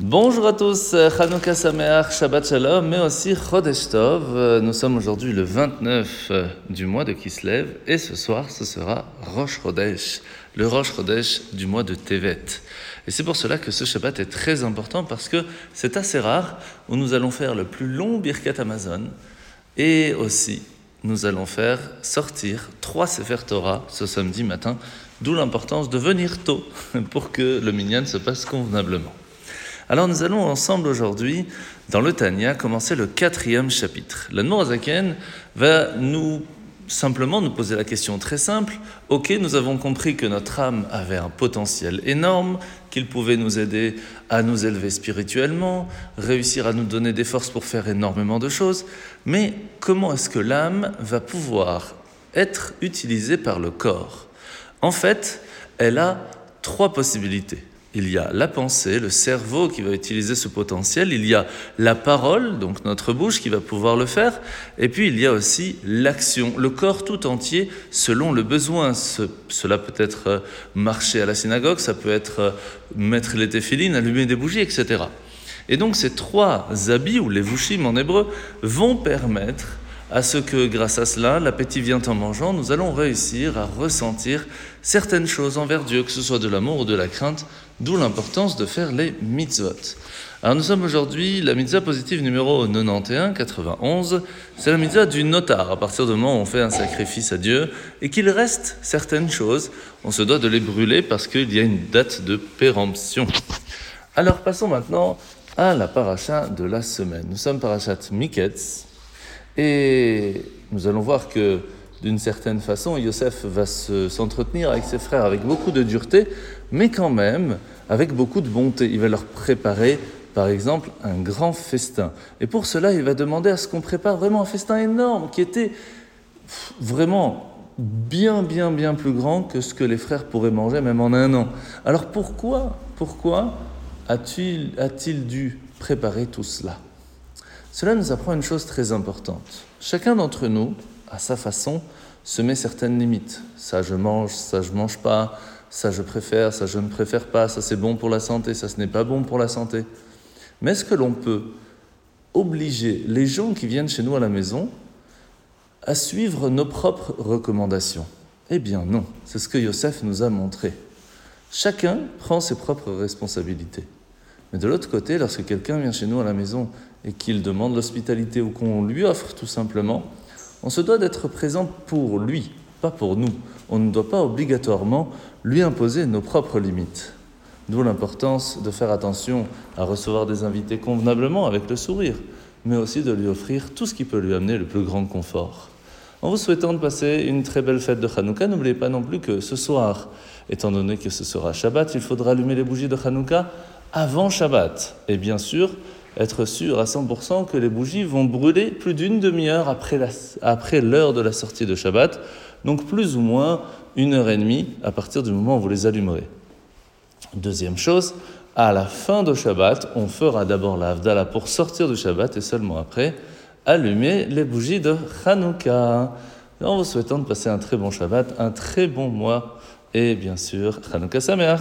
Bonjour à tous, Chanukah Sameach, Shabbat Shalom, mais aussi Chodesh Tov. Nous sommes aujourd'hui le 29 du mois de Kislev et ce soir ce sera Rosh Chodesh, le Rosh Chodesh du mois de Tevet. Et c'est pour cela que ce Shabbat est très important parce que c'est assez rare où nous allons faire le plus long Birkat Amazon et aussi nous allons faire sortir trois Sefer Torah ce samedi matin, d'où l'importance de venir tôt pour que le minyan se passe convenablement. Alors nous allons ensemble aujourd'hui, dans le Tanya, commencer le quatrième chapitre. La Nourazaken va nous simplement nous poser la question très simple. Ok, nous avons compris que notre âme avait un potentiel énorme, qu'il pouvait nous aider à nous élever spirituellement, réussir à nous donner des forces pour faire énormément de choses. Mais comment est-ce que l'âme va pouvoir être utilisée par le corps? En fait, elle a trois possibilités il y a la pensée, le cerveau qui va utiliser ce potentiel, il y a la parole, donc notre bouche qui va pouvoir le faire, et puis il y a aussi l'action, le corps tout entier selon le besoin. cela peut être euh, marcher à la synagogue, ça peut être euh, mettre les téphilines, allumer des bougies, etc. Et donc ces trois habits, ou les vushim en hébreu, vont permettre à ce que grâce à cela, l'appétit vient en mangeant, nous allons réussir à ressentir certaines choses envers Dieu, que ce soit de l'amour ou de la crainte, d'où l'importance de faire les mitzvot. Alors nous sommes aujourd'hui la mitzvah positive numéro 91, 91, c'est la mitzvah du notar, à partir du moment où on fait un sacrifice à Dieu et qu'il reste certaines choses, on se doit de les brûler parce qu'il y a une date de péremption. Alors passons maintenant à la paracha de la semaine. Nous sommes parachat Miketz, et nous allons voir que d'une certaine façon, Yosef va s'entretenir avec ses frères avec beaucoup de dureté, mais quand même avec beaucoup de bonté. Il va leur préparer, par exemple, un grand festin. Et pour cela, il va demander à ce qu'on prépare vraiment un festin énorme, qui était vraiment bien, bien, bien plus grand que ce que les frères pourraient manger même en un an. Alors pourquoi, pourquoi a-t-il dû préparer tout cela? Cela nous apprend une chose très importante. Chacun d'entre nous, à sa façon, se met certaines limites. Ça je mange, ça je mange pas, ça je préfère, ça je ne préfère pas, ça c'est bon pour la santé, ça ce n'est pas bon pour la santé. Mais est-ce que l'on peut obliger les gens qui viennent chez nous à la maison à suivre nos propres recommandations? Eh bien non, c'est ce que Yosef nous a montré. Chacun prend ses propres responsabilités. Mais de l'autre côté, lorsque quelqu'un vient chez nous à la maison et qu'il demande l'hospitalité ou qu'on lui offre tout simplement, on se doit d'être présent pour lui, pas pour nous. On ne doit pas obligatoirement lui imposer nos propres limites. D'où l'importance de faire attention à recevoir des invités convenablement avec le sourire, mais aussi de lui offrir tout ce qui peut lui amener le plus grand confort. En vous souhaitant de passer une très belle fête de Hanouka, n'oubliez pas non plus que ce soir, étant donné que ce sera Shabbat, il faudra allumer les bougies de Hanouka avant Shabbat. Et bien sûr, être sûr à 100% que les bougies vont brûler plus d'une demi-heure après, l'heure de la sortie de Shabbat, donc plus ou moins une heure et demie à partir du moment où vous les allumerez. Deuxième chose, à la fin de Shabbat, on fera d'abord la Havdalah pour sortir du Shabbat et seulement après allumer les bougies de Hanouka. En vous souhaitant de passer un très bon Shabbat, un très bon mois et bien sûr Hanouka Sameach.